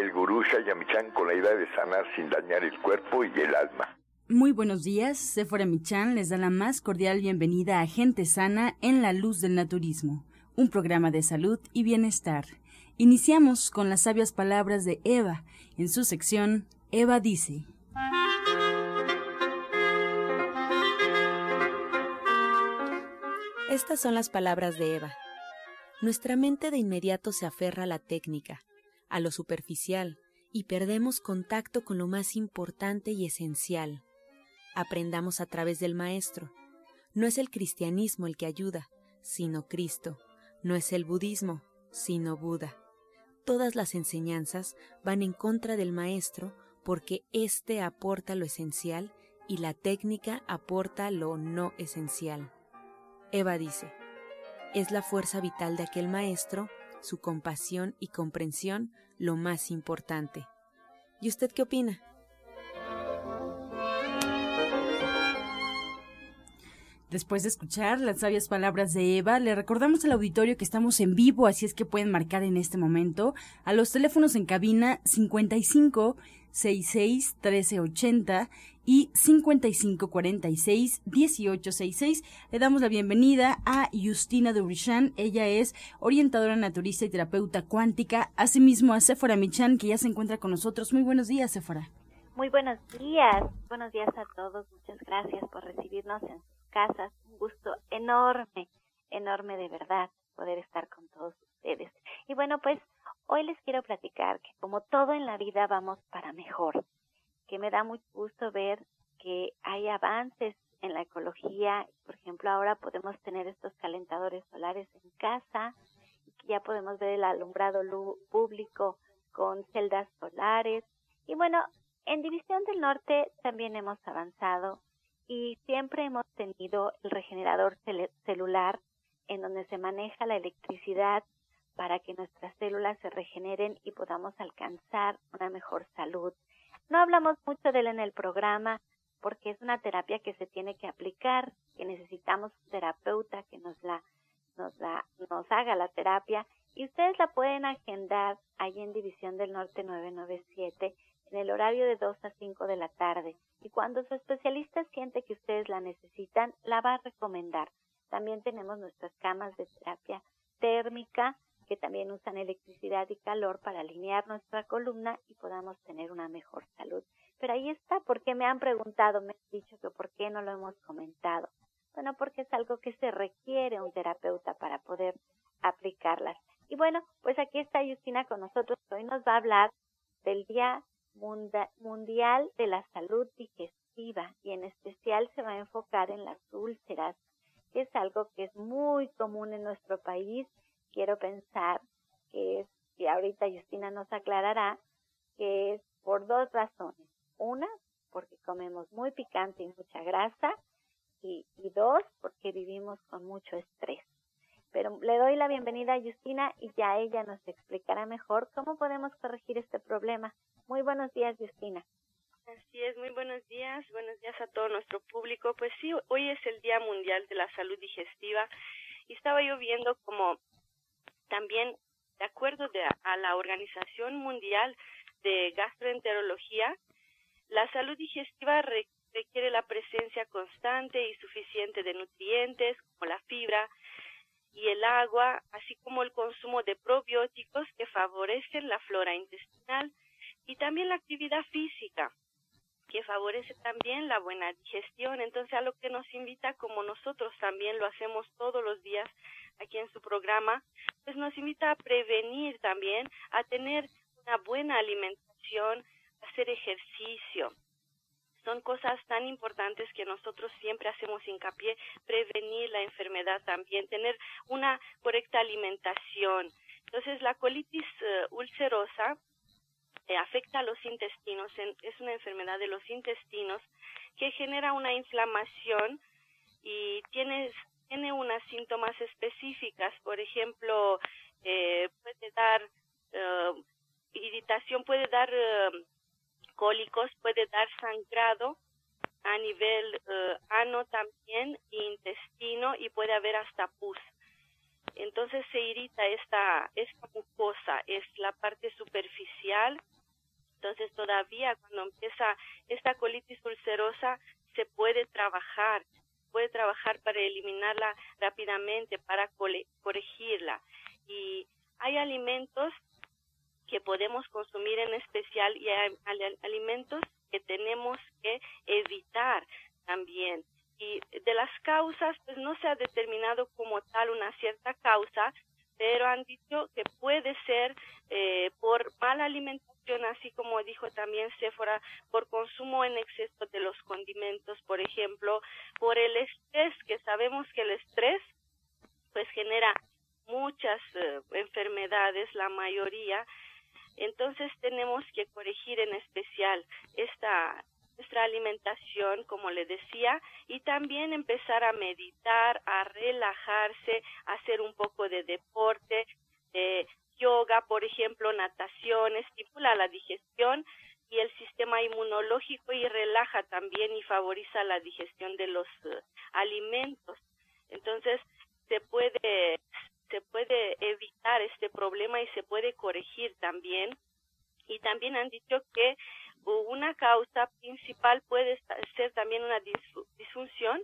el gurú Shayamichan con la idea de sanar sin dañar el cuerpo y el alma. Muy buenos días, Sephora Michan les da la más cordial bienvenida a Gente Sana en la Luz del Naturismo, un programa de salud y bienestar. Iniciamos con las sabias palabras de Eva. En su sección, Eva dice. Estas son las palabras de Eva. Nuestra mente de inmediato se aferra a la técnica, a lo superficial, y perdemos contacto con lo más importante y esencial. Aprendamos a través del Maestro. No es el cristianismo el que ayuda, sino Cristo. No es el budismo, sino Buda. Todas las enseñanzas van en contra del Maestro porque éste aporta lo esencial y la técnica aporta lo no esencial. Eva dice, es la fuerza vital de aquel Maestro su compasión y comprensión lo más importante. ¿Y usted qué opina? Después de escuchar las sabias palabras de Eva, le recordamos al auditorio que estamos en vivo, así es que pueden marcar en este momento a los teléfonos en cabina 55 66 1380 y 5546 1866. Le damos la bienvenida a Justina Durishan. Ella es orientadora naturista y terapeuta cuántica. Asimismo a Sephora Michan, que ya se encuentra con nosotros. Muy buenos días, Sephora. Muy buenos días. Buenos días a todos. Muchas gracias por recibirnos casas. Un gusto enorme, enorme de verdad poder estar con todos ustedes. Y bueno, pues hoy les quiero platicar que como todo en la vida vamos para mejor que me da mucho gusto ver que hay avances en la ecología. Por ejemplo, ahora podemos tener estos calentadores solares en casa y ya podemos ver el alumbrado público con celdas solares. Y bueno, en División del Norte también hemos avanzado y siempre hemos tenido el regenerador celular en donde se maneja la electricidad para que nuestras células se regeneren y podamos alcanzar una mejor salud. No hablamos mucho de él en el programa porque es una terapia que se tiene que aplicar, que necesitamos un terapeuta que nos la nos la nos haga la terapia y ustedes la pueden agendar ahí en División del Norte 997 en el horario de 2 a 5 de la tarde y cuando su especialista siente que ustedes la necesitan, la va a recomendar. También tenemos nuestras camas de terapia térmica que también usan electricidad y calor para alinear nuestra columna y podamos tener una mejor salud. Pero ahí está, porque me han preguntado, me han dicho que por qué no lo hemos comentado. Bueno, porque es algo que se requiere un terapeuta para poder aplicarlas. Y bueno, pues aquí está Justina con nosotros. Hoy nos va a hablar del Día Mundial de la Salud Digestiva y en especial se va a enfocar en las úlceras, que es algo que es muy común en nuestro país quiero pensar que es, y ahorita Justina nos aclarará, que es por dos razones. Una, porque comemos muy picante y mucha grasa, y, y dos, porque vivimos con mucho estrés. Pero le doy la bienvenida a Justina y ya ella nos explicará mejor cómo podemos corregir este problema. Muy buenos días, Justina. Así es, muy buenos días, buenos días a todo nuestro público. Pues sí, hoy es el Día Mundial de la Salud Digestiva y estaba yo viendo como también, de acuerdo a la Organización Mundial de Gastroenterología, la salud digestiva requiere la presencia constante y suficiente de nutrientes como la fibra y el agua, así como el consumo de probióticos que favorecen la flora intestinal y también la actividad física que favorece también la buena digestión. Entonces, a lo que nos invita, como nosotros también lo hacemos todos los días aquí en su programa, pues nos invita a prevenir también, a tener una buena alimentación, a hacer ejercicio. Son cosas tan importantes que nosotros siempre hacemos hincapié, prevenir la enfermedad también, tener una correcta alimentación. Entonces, la colitis uh, ulcerosa eh, afecta a los intestinos, es una enfermedad de los intestinos que genera una inflamación y tiene, tiene unas síntomas específicas, por ejemplo, eh, puede dar eh, irritación, puede dar cólicos, puede dar sangrado a nivel ano también, intestino y puede haber hasta pus entonces se irrita esta, esta mucosa, es la parte superficial. Entonces todavía cuando empieza esta colitis ulcerosa se puede trabajar, puede trabajar para eliminarla rápidamente, para corregirla. Y hay alimentos que podemos consumir en especial y hay alimentos que tenemos que evitar también y de las causas, pues no se ha determinado como tal una cierta causa, pero han dicho que puede ser eh, por mala alimentación, así como dijo también Sephora, por consumo en exceso de los condimentos, por ejemplo, por el estrés, que sabemos que el estrés pues genera muchas eh, enfermedades, la mayoría, entonces tenemos que corregir en especial esta nuestra alimentación, como le decía, y también empezar a meditar, a relajarse, a hacer un poco de deporte, yoga, por ejemplo, natación, estimula la digestión y el sistema inmunológico y relaja también y favoriza la digestión de los eh, alimentos. Entonces, se puede se puede evitar este problema y se puede corregir también. Y también han dicho que una causa principal puede ser también una disfunción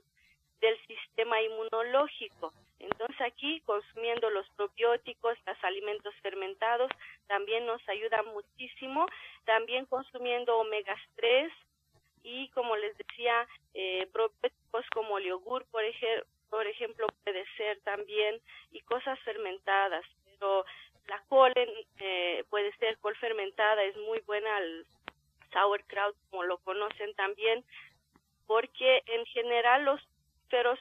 del sistema inmunológico. Entonces aquí consumiendo los probióticos, los alimentos fermentados, también nos ayuda muchísimo. También consumiendo omega 3 y como les decía, eh, probióticos como el yogur, por, por ejemplo, puede ser también y cosas fermentadas. Pero la col eh, puede ser col fermentada, es muy buena al sauerkraut, como lo conocen también, porque en general los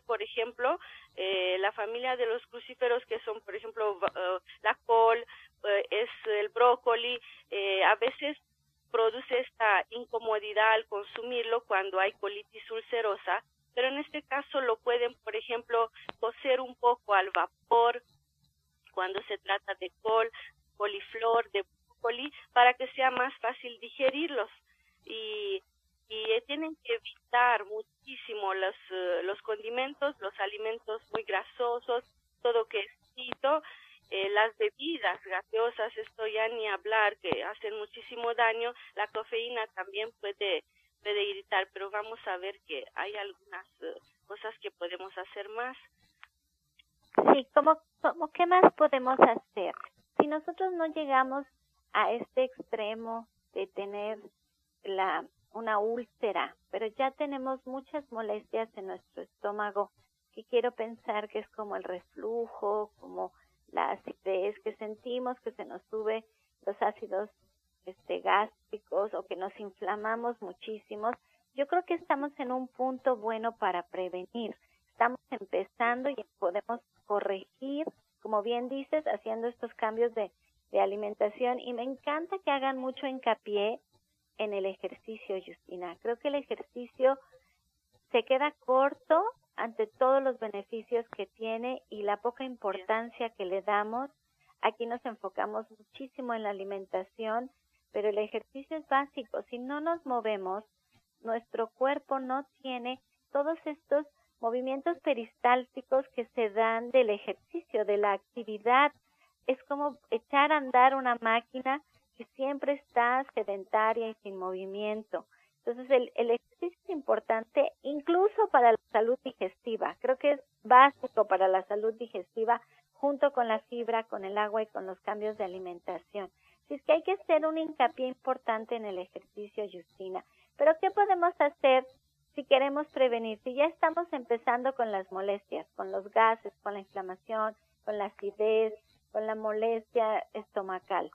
por ejemplo, eh, la familia de los crucíferos que son, por ejemplo, eh, la col, eh, es el brócoli, a veces produce esta incomodidad al consumirlo cuando hay colitis ulcerosa, pero en este caso lo pueden, por ejemplo, cocer un poco al vapor cuando se trata de col, coliflor, de brócoli, para que sea más fácil digerirlos. Y, y tienen que evitar muchísimo los, eh, los condimentos, los alimentos muy grasosos, todo que es eh, las bebidas gaseosas, esto ya ni hablar, que hacen muchísimo daño, la cafeína también puede, puede irritar, pero vamos a ver que hay algunas eh, cosas que podemos hacer más. Sí, ¿cómo, ¿cómo qué más podemos hacer? Si nosotros no llegamos a este extremo de tener la, una úlcera, pero ya tenemos muchas molestias en nuestro estómago que quiero pensar que es como el reflujo, como la acidez que sentimos que se nos sube los ácidos este, gástricos o que nos inflamamos muchísimo. Yo creo que estamos en un punto bueno para prevenir. Estamos empezando y podemos corregir, como bien dices, haciendo estos cambios de, de alimentación y me encanta que hagan mucho hincapié en el ejercicio, Justina. Creo que el ejercicio se queda corto ante todos los beneficios que tiene y la poca importancia que le damos. Aquí nos enfocamos muchísimo en la alimentación, pero el ejercicio es básico. Si no nos movemos, nuestro cuerpo no tiene todos estos movimientos peristálticos que se dan del ejercicio, de la actividad. Es como echar a andar una máquina que siempre está sedentaria y sin movimiento. Entonces, el, el ejercicio es importante incluso para la salud digestiva. Creo que es básico para la salud digestiva junto con la fibra, con el agua y con los cambios de alimentación. Así es que hay que hacer un hincapié importante en el ejercicio, Justina. Pero, ¿qué podemos hacer si queremos prevenir? Si ya estamos empezando con las molestias, con los gases, con la inflamación, con la acidez, con la molestia estomacal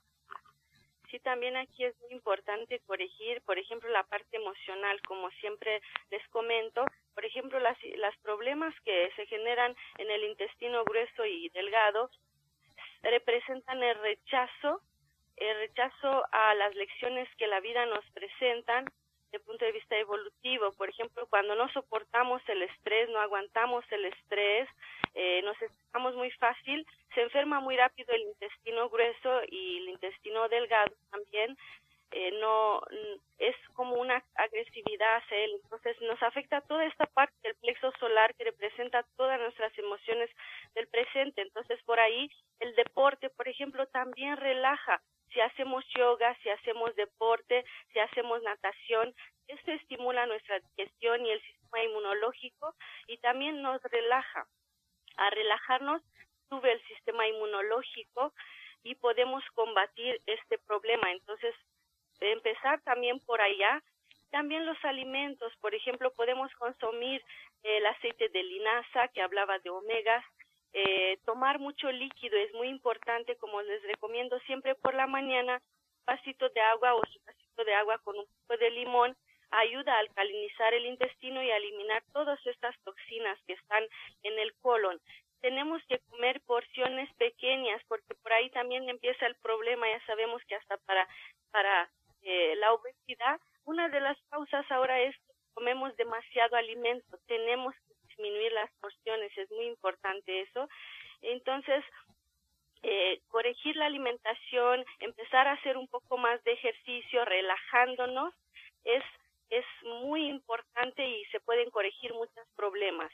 sí también aquí es muy importante corregir, por ejemplo, la parte emocional, como siempre les comento, por ejemplo, las, las problemas que se generan en el intestino grueso y delgado representan el rechazo el rechazo a las lecciones que la vida nos presentan el punto de vista evolutivo. Por ejemplo, cuando no soportamos el estrés, no aguantamos el estrés, eh, nos estresamos muy fácil, se enferma muy rápido el intestino grueso y el intestino delgado también. Eh, no es como una agresividad hacia él. Entonces nos afecta toda esta parte del plexo solar que representa todas nuestras emociones del presente. Entonces por ahí el deporte, por ejemplo, también relaja. Si hacemos yoga, si hacemos deporte, si hacemos natación, esto estimula nuestra digestión y el sistema inmunológico y también nos relaja. A relajarnos sube el sistema inmunológico y podemos combatir este problema. Entonces, empezar también por allá. También los alimentos, por ejemplo, podemos consumir el aceite de linaza que hablaba de omegas, eh, tomar mucho líquido es muy importante, como les recomiendo siempre por la mañana, un vasito de agua o su vasito de agua con un poco de limón ayuda a alcalinizar el intestino y a eliminar todas estas toxinas que están en el colon. Tenemos que comer porciones pequeñas porque por ahí también empieza el problema. Ya sabemos que hasta para eh, la obesidad, una de las causas ahora es que comemos demasiado alimento, tenemos que disminuir las porciones, es muy importante eso. Entonces, eh, corregir la alimentación, empezar a hacer un poco más de ejercicio, relajándonos, es, es muy importante y se pueden corregir muchos problemas.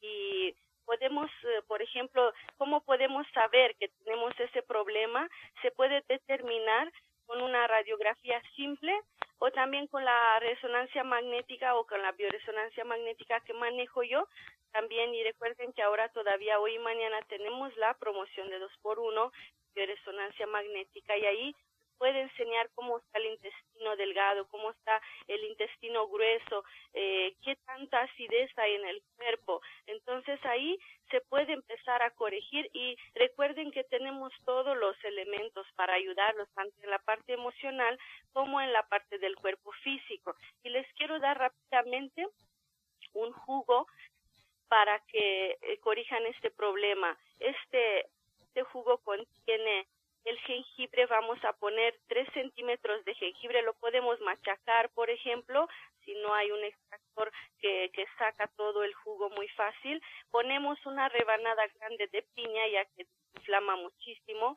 Y podemos, eh, por ejemplo, ¿cómo podemos saber que tenemos ese problema? Se puede determinar con una radiografía simple o también con la resonancia magnética o con la bioresonancia magnética que manejo yo. También, y recuerden que ahora todavía hoy y mañana tenemos la promoción de 2 por 1 bioresonancia magnética y ahí puede enseñar cómo está el intestino delgado, cómo está el intestino grueso, eh, qué tanta acidez hay en el cuerpo. Entonces ahí se puede empezar a corregir y recuerden que tenemos todos los elementos para ayudarlos, tanto en la parte emocional como en la parte del cuerpo físico. Y les quiero dar rápidamente un jugo para que eh, corrijan este problema. Este, este jugo contiene el jengibre vamos a poner 3 centímetros de jengibre, lo podemos machacar, por ejemplo, si no hay un extractor que, que saca todo el jugo muy fácil. Ponemos una rebanada grande de piña, ya que inflama muchísimo.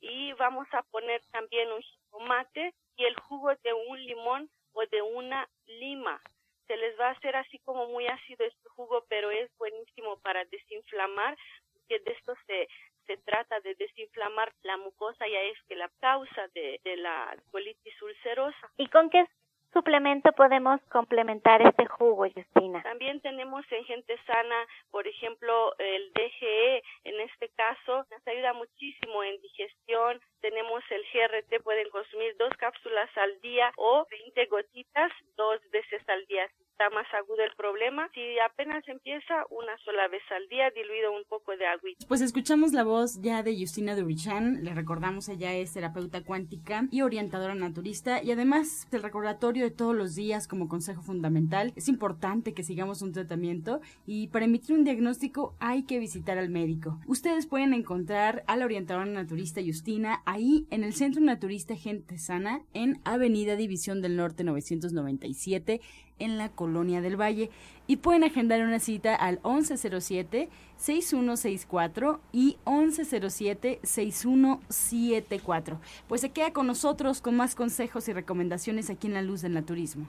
Y vamos a poner también un tomate y el jugo de un limón o de una lima. Se les va a hacer así como muy ácido este jugo, pero es buenísimo para desinflamar, porque de esto se, se trata de desinflamar la mucosa, ya es que la causa de, la colitis ulcerosa. ¿Y con qué suplemento podemos complementar este jugo, Justina? También tenemos en gente sana, por ejemplo, el DGE, en este caso, nos ayuda muchísimo en digestión. Tenemos el GRT, pueden consumir dos cápsulas al día o 20 gotitas dos veces al día está más agudo el problema. Si apenas empieza una sola vez al día, diluido un poco de agua. Pues escuchamos la voz ya de Justina Durichan. Le recordamos, ella es terapeuta cuántica y orientadora naturista. Y además, el recordatorio de todos los días como consejo fundamental. Es importante que sigamos un tratamiento y para emitir un diagnóstico hay que visitar al médico. Ustedes pueden encontrar a la orientadora naturista Justina ahí en el Centro Naturista Gente Sana en Avenida División del Norte 997 en la Colonia del Valle y pueden agendar una cita al 1107-6164 y 1107-6174. Pues se queda con nosotros con más consejos y recomendaciones aquí en La Luz del Naturismo.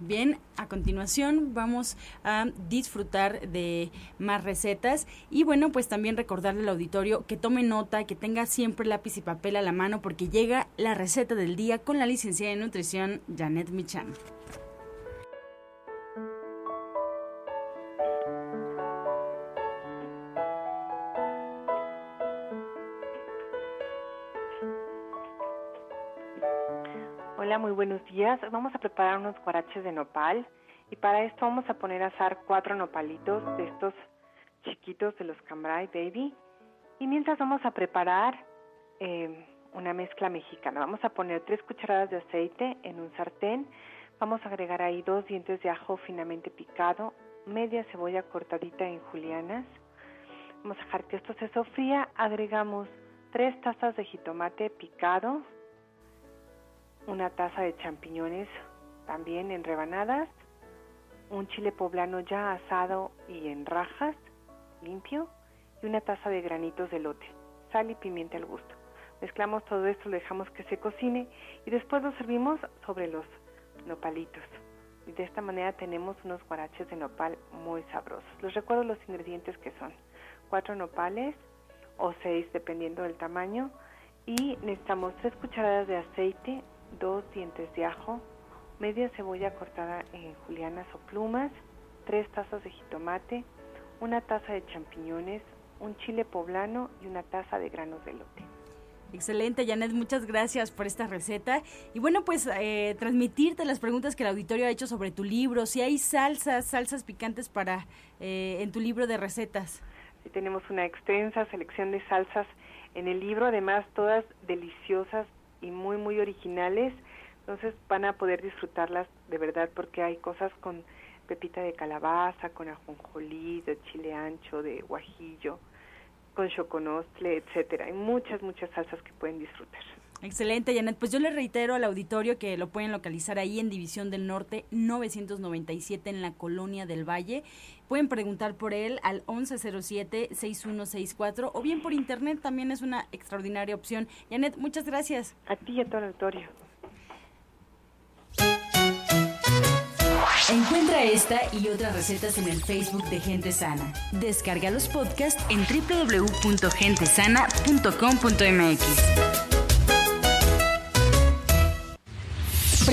Bien, a continuación vamos a disfrutar de más recetas y bueno, pues también recordarle al auditorio que tome nota, que tenga siempre lápiz y papel a la mano porque llega la receta del día con la licenciada en nutrición Janet Michan. Buenos días. Vamos a preparar unos guaraches de nopal y para esto vamos a poner a asar cuatro nopalitos de estos chiquitos de los Cambrai Baby. Y mientras vamos a preparar eh, una mezcla mexicana, vamos a poner tres cucharadas de aceite en un sartén. Vamos a agregar ahí dos dientes de ajo finamente picado, media cebolla cortadita en julianas. Vamos a dejar que esto se sofría. Agregamos tres tazas de jitomate picado, una taza de champiñones también en rebanadas, un chile poblano ya asado y en rajas, limpio, y una taza de granitos de lote, sal y pimienta al gusto. Mezclamos todo esto, lo dejamos que se cocine y después lo servimos sobre los nopalitos. Y de esta manera tenemos unos guaraches de nopal muy sabrosos. Les recuerdo los ingredientes que son cuatro nopales o seis dependiendo del tamaño y necesitamos tres cucharadas de aceite, dos dientes de ajo, media cebolla cortada en julianas o plumas, tres tazas de jitomate, una taza de champiñones, un chile poblano y una taza de granos de lote. Excelente, Janet, muchas gracias por esta receta. Y bueno, pues eh, transmitirte las preguntas que el auditorio ha hecho sobre tu libro, si hay salsas, salsas picantes para eh, en tu libro de recetas. Sí, tenemos una extensa selección de salsas en el libro, además todas deliciosas y muy, muy originales. Entonces van a poder disfrutarlas de verdad porque hay cosas con pepita de calabaza, con ajonjolí, de chile ancho, de guajillo, con choconostle, etcétera. Hay muchas, muchas salsas que pueden disfrutar. Excelente, Janet. Pues yo le reitero al auditorio que lo pueden localizar ahí en División del Norte 997 en la Colonia del Valle. Pueden preguntar por él al 1107-6164 o bien por internet también es una extraordinaria opción. Janet, muchas gracias. A ti y a todo el auditorio. Encuentra esta y otras recetas en el Facebook de Gente Sana. Descarga los podcasts en www.gentesana.com.mx.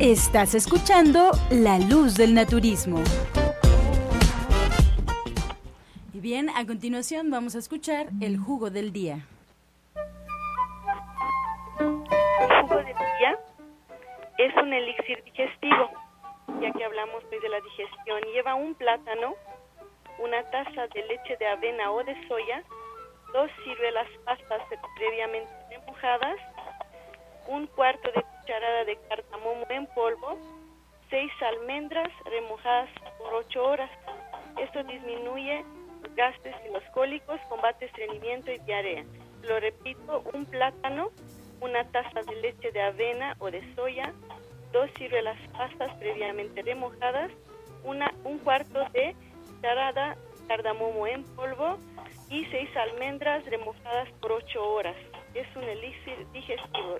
Estás escuchando La Luz del Naturismo. Y bien, a continuación vamos a escuchar el jugo del día. El jugo del día es un elixir digestivo, ya que hablamos hoy de la digestión. Lleva un plátano, una taza de leche de avena o de soya, dos ciruelas pastas previamente remojadas, un cuarto de cucharada de cardamomo en polvo, seis almendras remojadas por ocho horas. Esto disminuye los gases y los cólicos, combate estreñimiento y diarrea. Lo repito, un plátano, una taza de leche de avena o de soya, dos ciruelas pastas previamente remojadas, una, un cuarto de cucharada cardamomo en polvo y seis almendras remojadas por ocho horas. Es un elixir digestivo.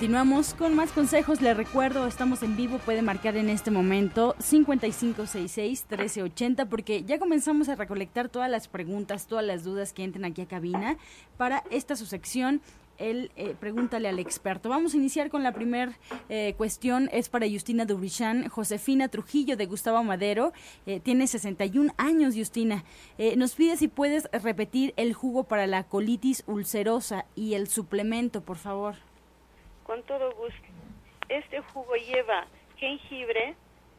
Continuamos con más consejos. Les recuerdo, estamos en vivo. Puede marcar en este momento 5566-1380 porque ya comenzamos a recolectar todas las preguntas, todas las dudas que entren aquí a cabina para esta su sección el eh, Pregúntale al experto. Vamos a iniciar con la primera eh, cuestión. Es para Justina Dubrichan, Josefina Trujillo de Gustavo Madero. Eh, tiene 61 años, Justina. Eh, nos pide si puedes repetir el jugo para la colitis ulcerosa y el suplemento, por favor. Con todo gusto. Este jugo lleva jengibre,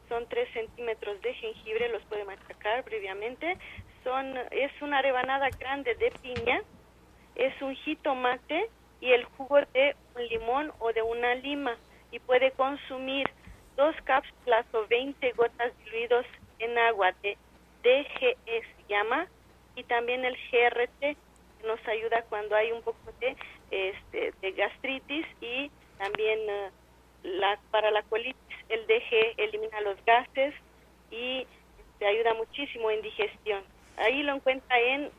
son 3 centímetros de jengibre, los puede machacar previamente. Son, es una rebanada grande de piña, es un jitomate y el jugo de un limón o de una lima y puede consumir dos cápsulas o 20 gotas diluidos en agua de DGE se llama y también el GRT que nos ayuda cuando hay un poco de, este, de gastritis y también eh, la, para la colitis el DG elimina los gases y te ayuda muchísimo en digestión. Ahí lo encuentra en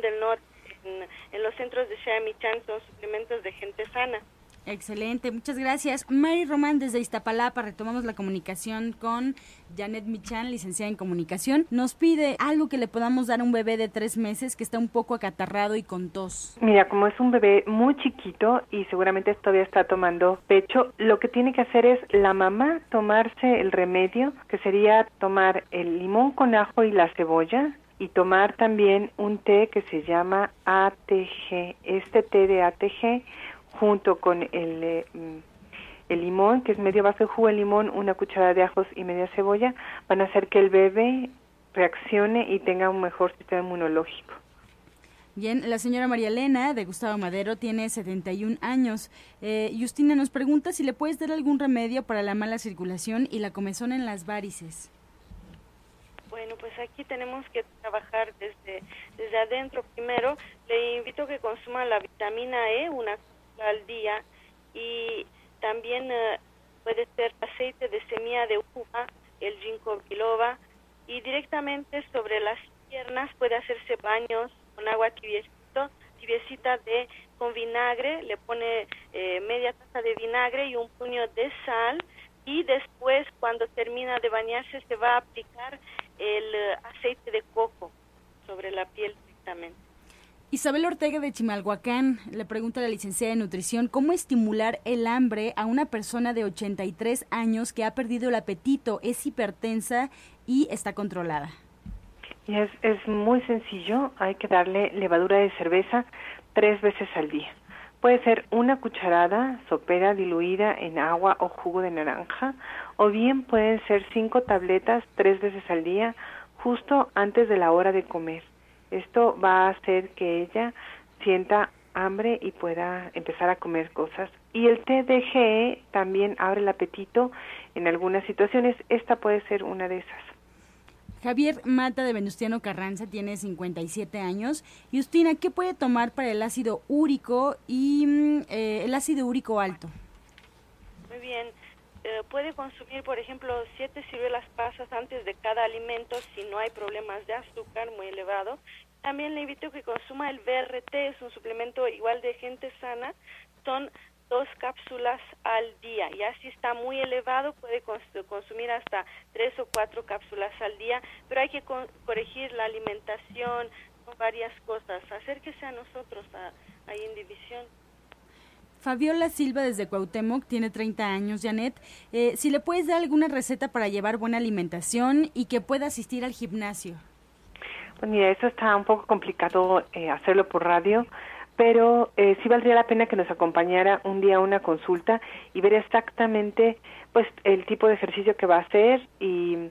del Norte, en, los centros de Michan, son suplementos de gente sana. Excelente, muchas gracias. Mary Román desde Iztapalapa, retomamos la comunicación con Janet Michan, licenciada en comunicación. Nos pide algo que le podamos dar a un bebé de tres meses que está un poco acatarrado y con tos. Mira, como es un bebé muy chiquito y seguramente todavía está tomando pecho, lo que tiene que hacer es la mamá tomarse el remedio, que sería tomar el limón con ajo y la cebolla, y tomar también un té que se llama ATG. Este té de ATG junto con el, eh, mm, el limón, que es medio vaso de jugo de limón, una cucharada de ajos y media cebolla, van a hacer que el bebé reaccione y tenga un mejor sistema inmunológico. Bien, la señora María Elena de Gustavo Madero tiene 71 años. Eh, Justina nos pregunta si le puedes dar algún remedio para la mala circulación y la comezón en las varices. Bueno, pues aquí tenemos que trabajar desde, desde adentro. Primero, le invito a que consuma la vitamina E, una al día y también eh, puede ser aceite de semilla de uva, el ginkgo biloba y directamente sobre las piernas puede hacerse baños con agua tibiecito, tibiecita de con vinagre, le pone eh, media taza de vinagre y un puño de sal y después cuando termina de bañarse se va a aplicar el eh, aceite de coco sobre la piel directamente. Isabel Ortega de Chimalhuacán le pregunta a la licenciada de nutrición cómo estimular el hambre a una persona de 83 años que ha perdido el apetito, es hipertensa y está controlada. Y es, es muy sencillo, hay que darle levadura de cerveza tres veces al día. Puede ser una cucharada sopera diluida en agua o jugo de naranja, o bien pueden ser cinco tabletas tres veces al día, justo antes de la hora de comer. Esto va a hacer que ella sienta hambre y pueda empezar a comer cosas. Y el TDGE también abre el apetito en algunas situaciones. Esta puede ser una de esas. Javier Mata de Venustiano Carranza tiene 57 años. Justina, ¿qué puede tomar para el ácido úrico y mm, eh, el ácido úrico alto? Muy bien. Eh, puede consumir, por ejemplo, siete ciruelas pasas antes de cada alimento si no hay problemas de azúcar muy elevado. También le invito a que consuma el BRT, es un suplemento igual de gente sana. Son dos cápsulas al día. Y así está muy elevado, puede consumir hasta tres o cuatro cápsulas al día, pero hay que corregir la alimentación, varias cosas. Acérquese a nosotros, a, a Indivisión. Fabiola Silva desde Cuauhtémoc tiene 30 años, Janet. Eh, si le puedes dar alguna receta para llevar buena alimentación y que pueda asistir al gimnasio. Pues mira, eso está un poco complicado eh, hacerlo por radio, pero eh, sí valdría la pena que nos acompañara un día a una consulta y ver exactamente pues el tipo de ejercicio que va a hacer y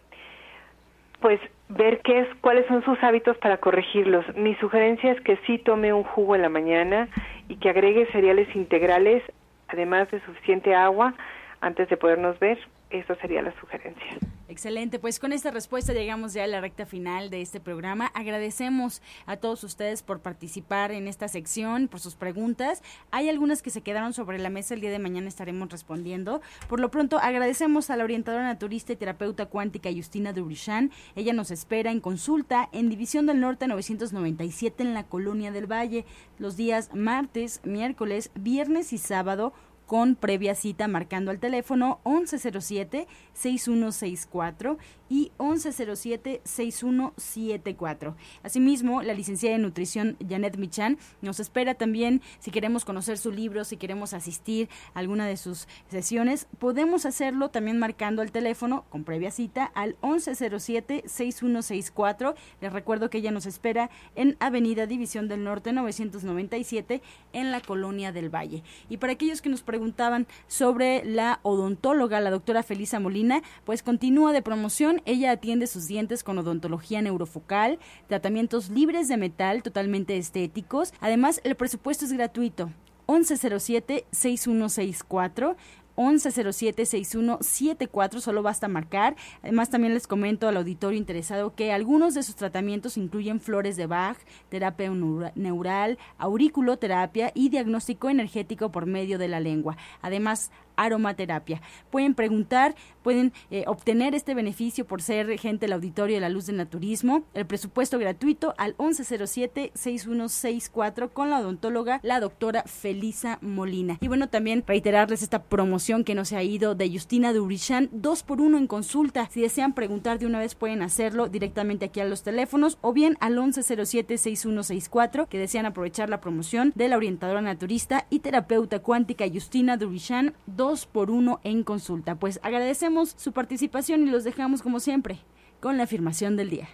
pues ver qué es, cuáles son sus hábitos para corregirlos. Mi sugerencia es que sí tome un jugo en la mañana y que agregue cereales integrales, además de suficiente agua, antes de podernos ver. Eso sería la sugerencia. Excelente, pues con esta respuesta llegamos ya a la recta final de este programa. Agradecemos a todos ustedes por participar en esta sección, por sus preguntas. Hay algunas que se quedaron sobre la mesa, el día de mañana estaremos respondiendo. Por lo pronto, agradecemos a la orientadora naturista y terapeuta cuántica Justina Durishan. Ella nos espera en consulta en División del Norte 997 en la Colonia del Valle, los días martes, miércoles, viernes y sábado con previa cita marcando al teléfono 1107-6164 y 1107-6174. Asimismo, la licenciada de nutrición Janet Michan nos espera también si queremos conocer su libro, si queremos asistir a alguna de sus sesiones, podemos hacerlo también marcando al teléfono con previa cita al 1107-6164. Les recuerdo que ella nos espera en Avenida División del Norte 997 en la Colonia del Valle. Y para aquellos que nos preguntan preguntaban sobre la odontóloga, la doctora Felisa Molina, pues continúa de promoción. Ella atiende sus dientes con odontología neurofocal, tratamientos libres de metal, totalmente estéticos. Además, el presupuesto es gratuito. 1107-6164. 1107-6174, solo basta marcar. Además, también les comento al auditorio interesado que algunos de sus tratamientos incluyen flores de Bach, terapia neural, auriculoterapia y diagnóstico energético por medio de la lengua. Además, aromaterapia. Pueden preguntar, pueden eh, obtener este beneficio por ser gente del auditorio de la luz del naturismo. El presupuesto gratuito al 1107-6164 con la odontóloga, la doctora Felisa Molina. Y bueno, también reiterarles esta promoción que no se ha ido de Justina Durishan, dos por uno en consulta. Si desean preguntar de una vez pueden hacerlo directamente aquí a los teléfonos o bien al 1107-6164 que desean aprovechar la promoción de la orientadora naturista y terapeuta cuántica Justina Durishan, dos por uno en consulta. Pues agradecemos su participación y los dejamos como siempre con la afirmación del día.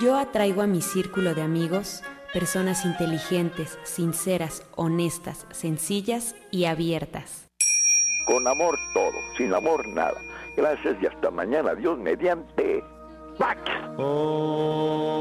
Yo atraigo a mi círculo de amigos personas inteligentes, sinceras, honestas, sencillas y abiertas. Con amor todo, sin amor nada. Gracias y hasta mañana. Dios mediante. ¡Pax! Oh.